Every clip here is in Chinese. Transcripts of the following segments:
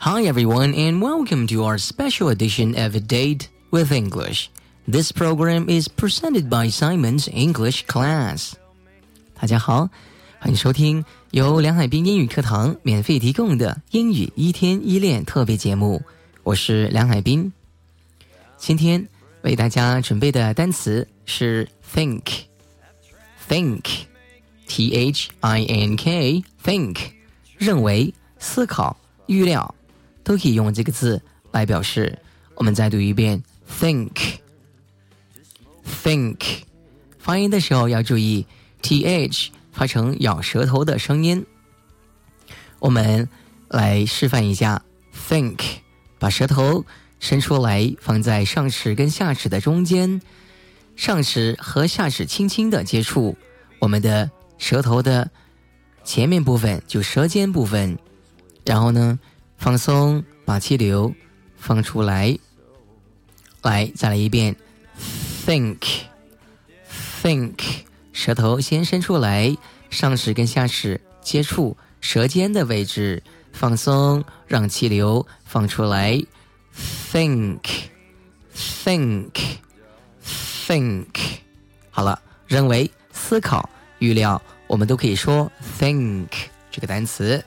Hi everyone and welcome to our special edition of A Date with English. This program is presented by Simon's English Class. 大家好，欢迎收听由梁海滨英语课堂免费提供的英语一天一练特别节目。我是梁海滨。今天为大家准备的单词是 think，think，t h i n k，think，认为、思考、预料。 都可以用这个字来表示。我们再读一遍，think，think，发音的时候要注意 th 发成咬舌头的声音。我们来示范一下，think，把舌头伸出来，放在上齿跟下齿的中间，上齿和下齿轻轻的接触，我们的舌头的前面部分就舌尖部分，然后呢？放松，把气流放出来。来，再来一遍，think，think，舌头先伸出来，上齿跟下齿接触舌尖的位置，放松，让气流放出来。think，think，think。好了，认为、思考、预料，我们都可以说 think 这个单词。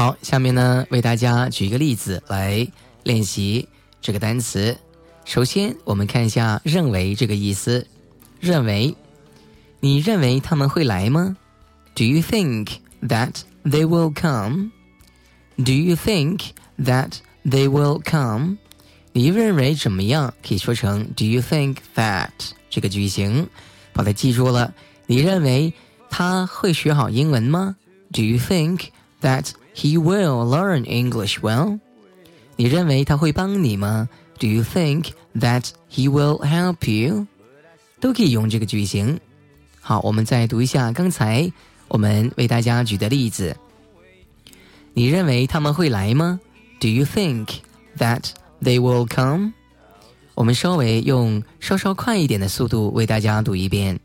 好，下面呢，为大家举一个例子来练习这个单词。首先，我们看一下“认为”这个意思。认为，你认为他们会来吗？Do you think that they will come? Do you think that they will come? 你认为怎么样？可以说成 Do you think that 这个句型，把它记住了。你认为他会学好英文吗？Do you think that he will learn English well. 你认为他会帮你吗？Do you think that he will help you？都可以用这个句型。好，我们再读一下刚才我们为大家举的例子。你认为他们会来吗？Do you think that they will come？我们稍微用稍稍快一点的速度为大家读一遍。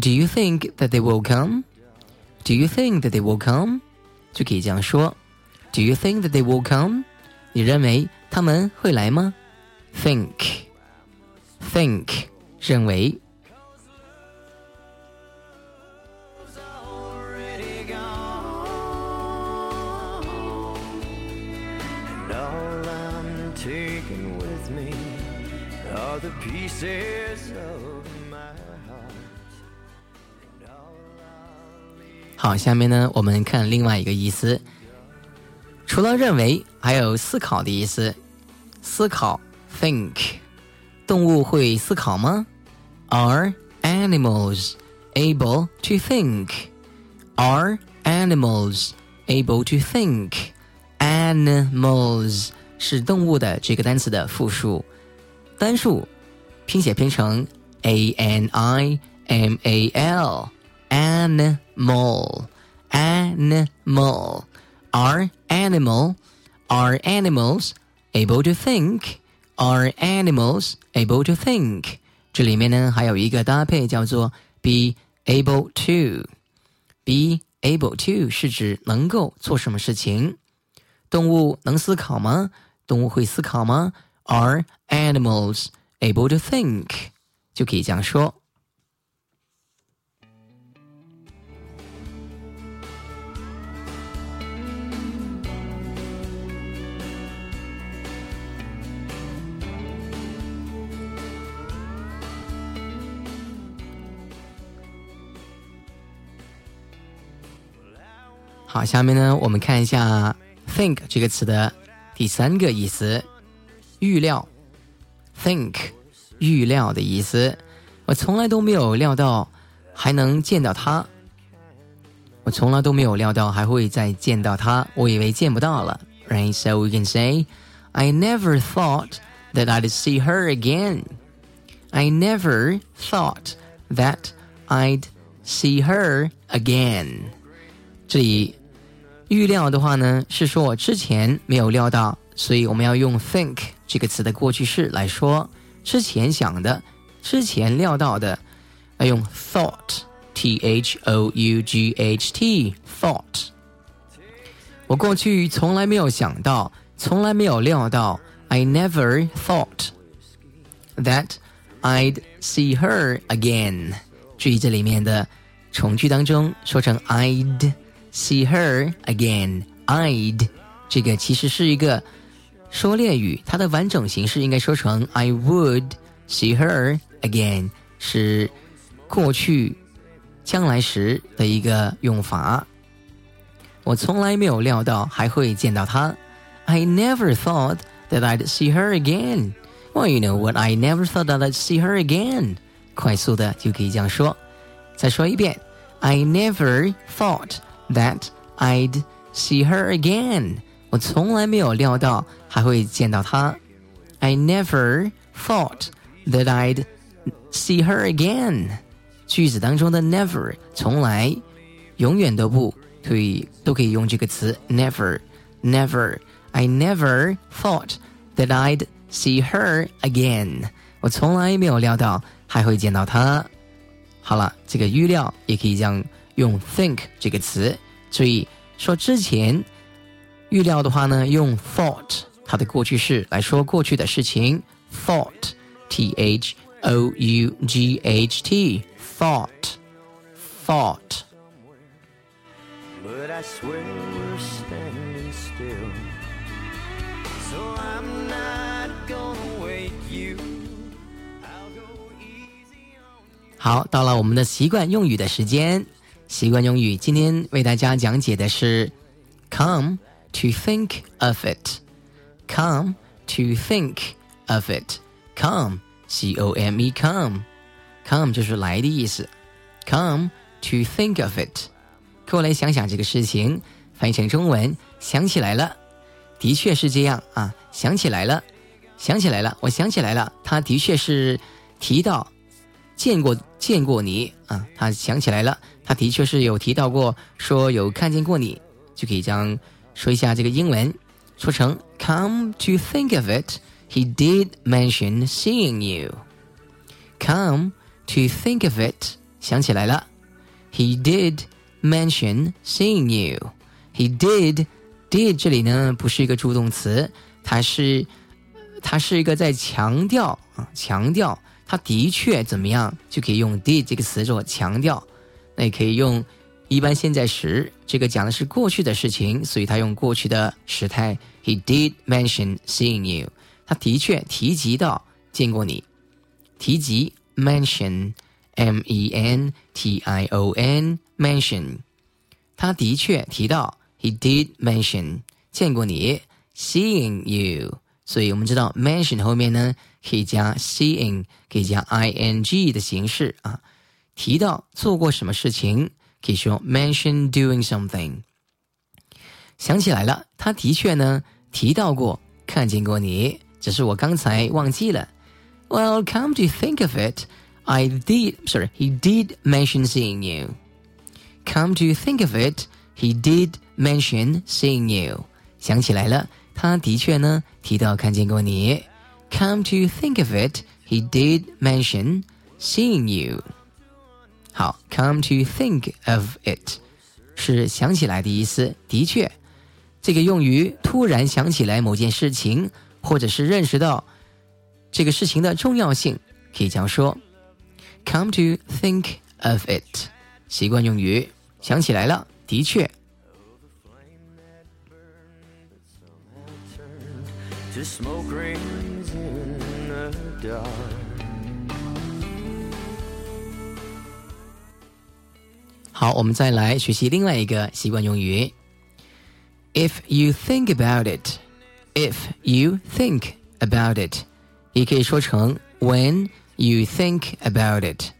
Do you think that they will come? Do you think that they will come? 就可以这样说：Do you think that they will come？你认为他们会来吗？Think，think，认为。好，下面呢，我们看另外一个意思。除了认为，还有思考的意思。思考，think。动物会思考吗？Are animals able to think? Are animals able to think? Animals 是动物的这个单词的复数，单数拼写拼成 a n i m a l。animal animal are animal are animals able to think are animals able to think 这里面呢还有一个搭配叫做 be able to be able to 是指能够做什么事情动物能思考吗动物会思考吗 are animals able to think 就可以这样说 好，下面呢，我们看一下 think 这个词的第三个意思，预料。think 预料的意思，我从来都没有料到还能见到他，我从来都没有料到还会再见到他，我以为见不到了。Right, so we can say, I never thought that I'd see her again. I never thought that I'd see her again. 这里 预料的话呢，是说我之前没有料到，所以我们要用 think 这个词的过去式来说之前想的、之前料到的，要用 thought，t h o u g h t，thought。我过去从来没有想到，从来没有料到，I never thought that I'd see her again。注意这里面的从句当中说成 I'd。See her again. I'd 这个其实是一个说练语，它的完整形式应该说成 I would see her again，是过去将来时的一个用法。我从来没有料到还会见到她。I never thought that I'd see her again. Well, you know what? I never thought that I'd see her again. 快速的就可以这样说。再说一遍，I never thought that I'd see her again. 我从来没有料到还会见到她。I never thought that I'd see her again. 句子当中的 never 从来、永远都不可以都可以用这个词 never never. I never thought that I'd see her again. 我从来没有料到还会见到她。好了，这个预料也可以这样。 用 think 这个词，注意说之前预料的话呢，用 thought 它的过去式来说过去的事情，thought t h o u g h t thought thought。But I swear we're standing still. So I'm not gonna wake you. 好，到了我们的习惯用语的时间。习惯用语，今天为大家讲解的是 "come to think of it"。"come to think of it"。"come"，c o m e，come，come 就是来的意思。"come to think of it"，过来想想这个事情，翻译成中文，想起来了，的确是这样啊，想起来了，想起来了，我想起来了，他的确是提到。见过见过你啊，他想起来了，他的确是有提到过，说有看见过你，就可以这样说一下这个英文，说成 Come to think of it, he did mention seeing you. Come to think of it，想起来了，he did mention seeing you. He did did 这里呢不是一个助动词，它是它是一个在强调啊强调。他的确怎么样，就可以用 did 这个词做强调。那也可以用一般现在时，这个讲的是过去的事情，所以他用过去的时态。He did mention seeing you。他的确提及到见过你。提及 mention，m e n t i o n，mention。他的确提到，He did mention 见过你，seeing you。所以我们知道 mention 后面呢。可以加 seeing，可以加 ing 的形式啊。提到做过什么事情，可以说 mention doing something。想起来了，他的确呢提到过看见过你，只是我刚才忘记了。Well, come to think of it, I did. Sorry, he did mention seeing you. Come to think of it, he did mention seeing you. 想起来了，他的确呢提到看见过你。 Come to think of it, he did mention seeing you. 好，come to think of it 是想起来的意思。的确，这个用于突然想起来某件事情，或者是认识到这个事情的重要性，可以这样说：come to think of it。习惯用于，想起来了，的确。Dark. If you think about it, if you think about it，也可以说成 when you think about it。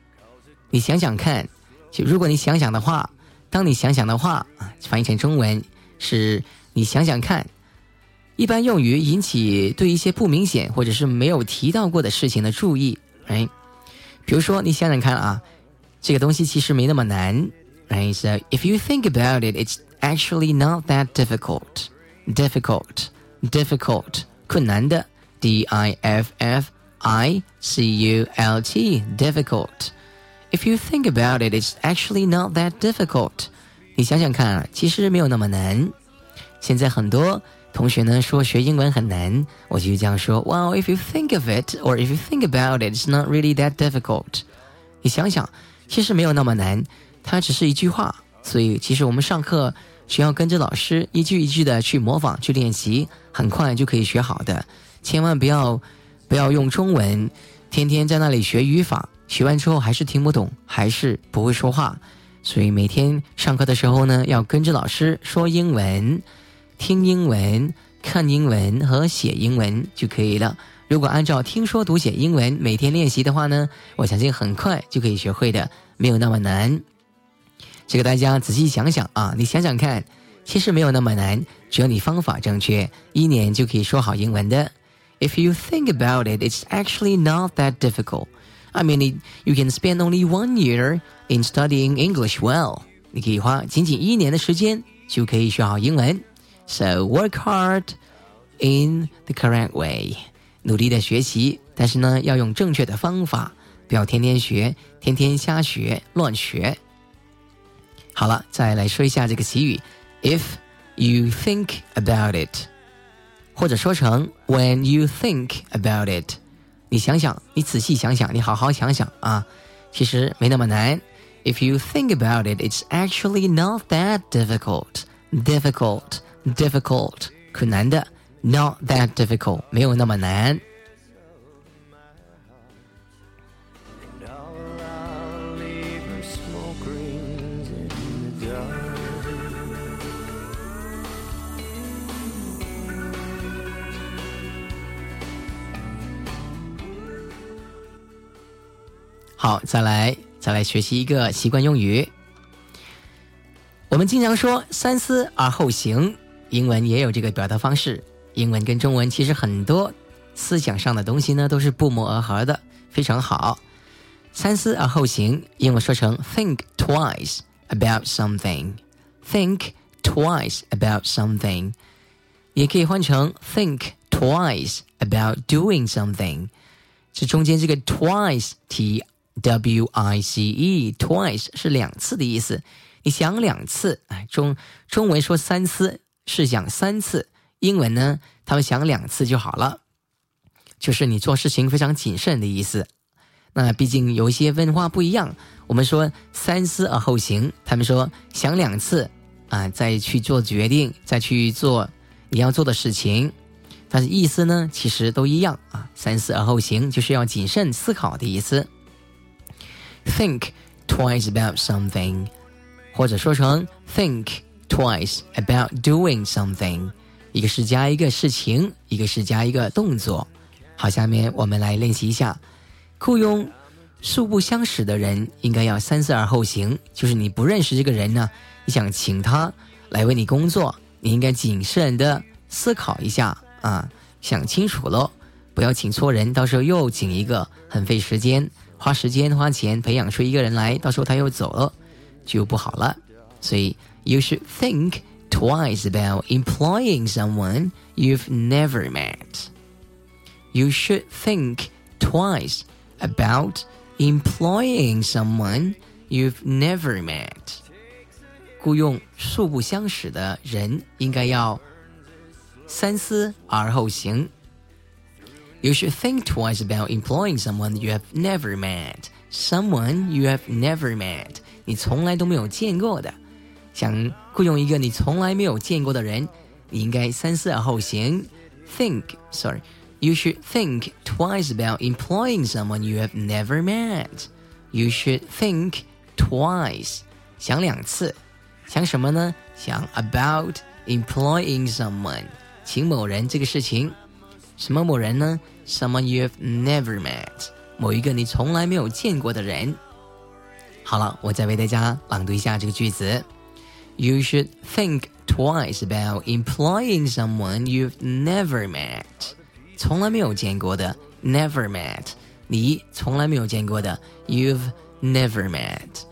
你想想看，就如果你想想的话，当你想想的话，翻译成中文是你想想看。一般用于引起对一些不明显或者是没有提到过的事情的注意，哎，比如说你想想看啊，这个东西其实没那么难，哎，so if you think about it, it's actually not that difficult. Difficult, difficult, 困难的，D I F F I C U L T, difficult. If you think about it, it's actually not that difficult. 你想想看，其实没有那么难。现在很多同学呢说学英文很难，我就这样说：Well, if you think of it, or if you think about it, it's not really that difficult. 你想想，其实没有那么难，它只是一句话。所以，其实我们上课只要跟着老师一句一句的去模仿、去练习，很快就可以学好的。千万不要不要用中文，天天在那里学语法，学完之后还是听不懂，还是不会说话。所以每天上课的时候呢，要跟着老师说英文、听英文、看英文和写英文就可以了。如果按照听说读写英文每天练习的话呢，我相信很快就可以学会的，没有那么难。这个大家仔细想想啊，你想想看，其实没有那么难，只要你方法正确，一年就可以说好英文的。If you think about it, it's actually not that difficult. I mean, you can spend only one year in studying English well. 你可以花仅仅一年的时间就可以学好英文。So work hard in the correct way. 努力的学习，但是呢，要用正确的方法，不要天天学，天天瞎学，乱学。好了，再来说一下这个习语，If you think about it，或者说成 When you think about it。你想想，你仔细想想，你好好想想啊，其实没那么难。If you think about it, it's actually not that difficult. Difficult, difficult，可难的，not that difficult，没有那么难。好，再来再来学习一个习惯用语。我们经常说“三思而后行”，英文也有这个表达方式。英文跟中文其实很多思想上的东西呢都是不谋而合的，非常好。三思而后行，英文说成 “think twice about something”。think twice about something，也可以换成 “think twice about doing something”。这中间这个 “twice”t。W I C E twice 是两次的意思，你想两次，哎，中中文说三思是想三次，英文呢，他们想两次就好了，就是你做事情非常谨慎的意思。那毕竟有一些文化不一样，我们说三思而后行，他们说想两次啊，再去做决定，再去做你要做的事情，但是意思呢，其实都一样啊，三思而后行就是要谨慎思考的意思。think twice about something，或者说成 think twice about doing something。一个是加一个事情，一个是加一个动作。好，下面我们来练习一下。雇佣素不相识的人，应该要三思而后行。就是你不认识这个人呢，你想请他来为你工作，你应该谨慎的思考一下啊，想清楚喽，不要请错人，到时候又请一个，很费时间。花时间花钱培养出一个人来，到时候他又走了，就不好了。所以 ，you should think twice about employing someone you've never met. You should think twice about employing someone you've never met. 雇佣素不相识的人，应该要三思而后行。you should think twice about employing someone you have never met. Someone you have never met，你从来都没有见过的。 想雇佣一个你从来没有见过的人，你应该三思而后行。Think, sorry, you should think twice about employing someone you have never met. You should think twice，想两次。想什么呢？想 about employing someone，请某人这个事情。什么某人呢？Someone you have never met，某一个你从来没有见过的人。好了，我再为大家朗读一下这个句子。You should think twice about employing someone you've never met。从来没有见过的，never met，你从来没有见过的，you've never met。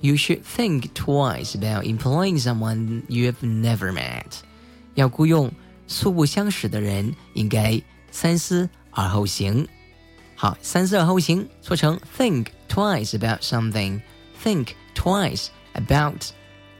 You should think twice about employing someone you've never met。要雇佣素不相识的人，应该三思而后行。好，三思而后行，说成 think twice about something。Think twice about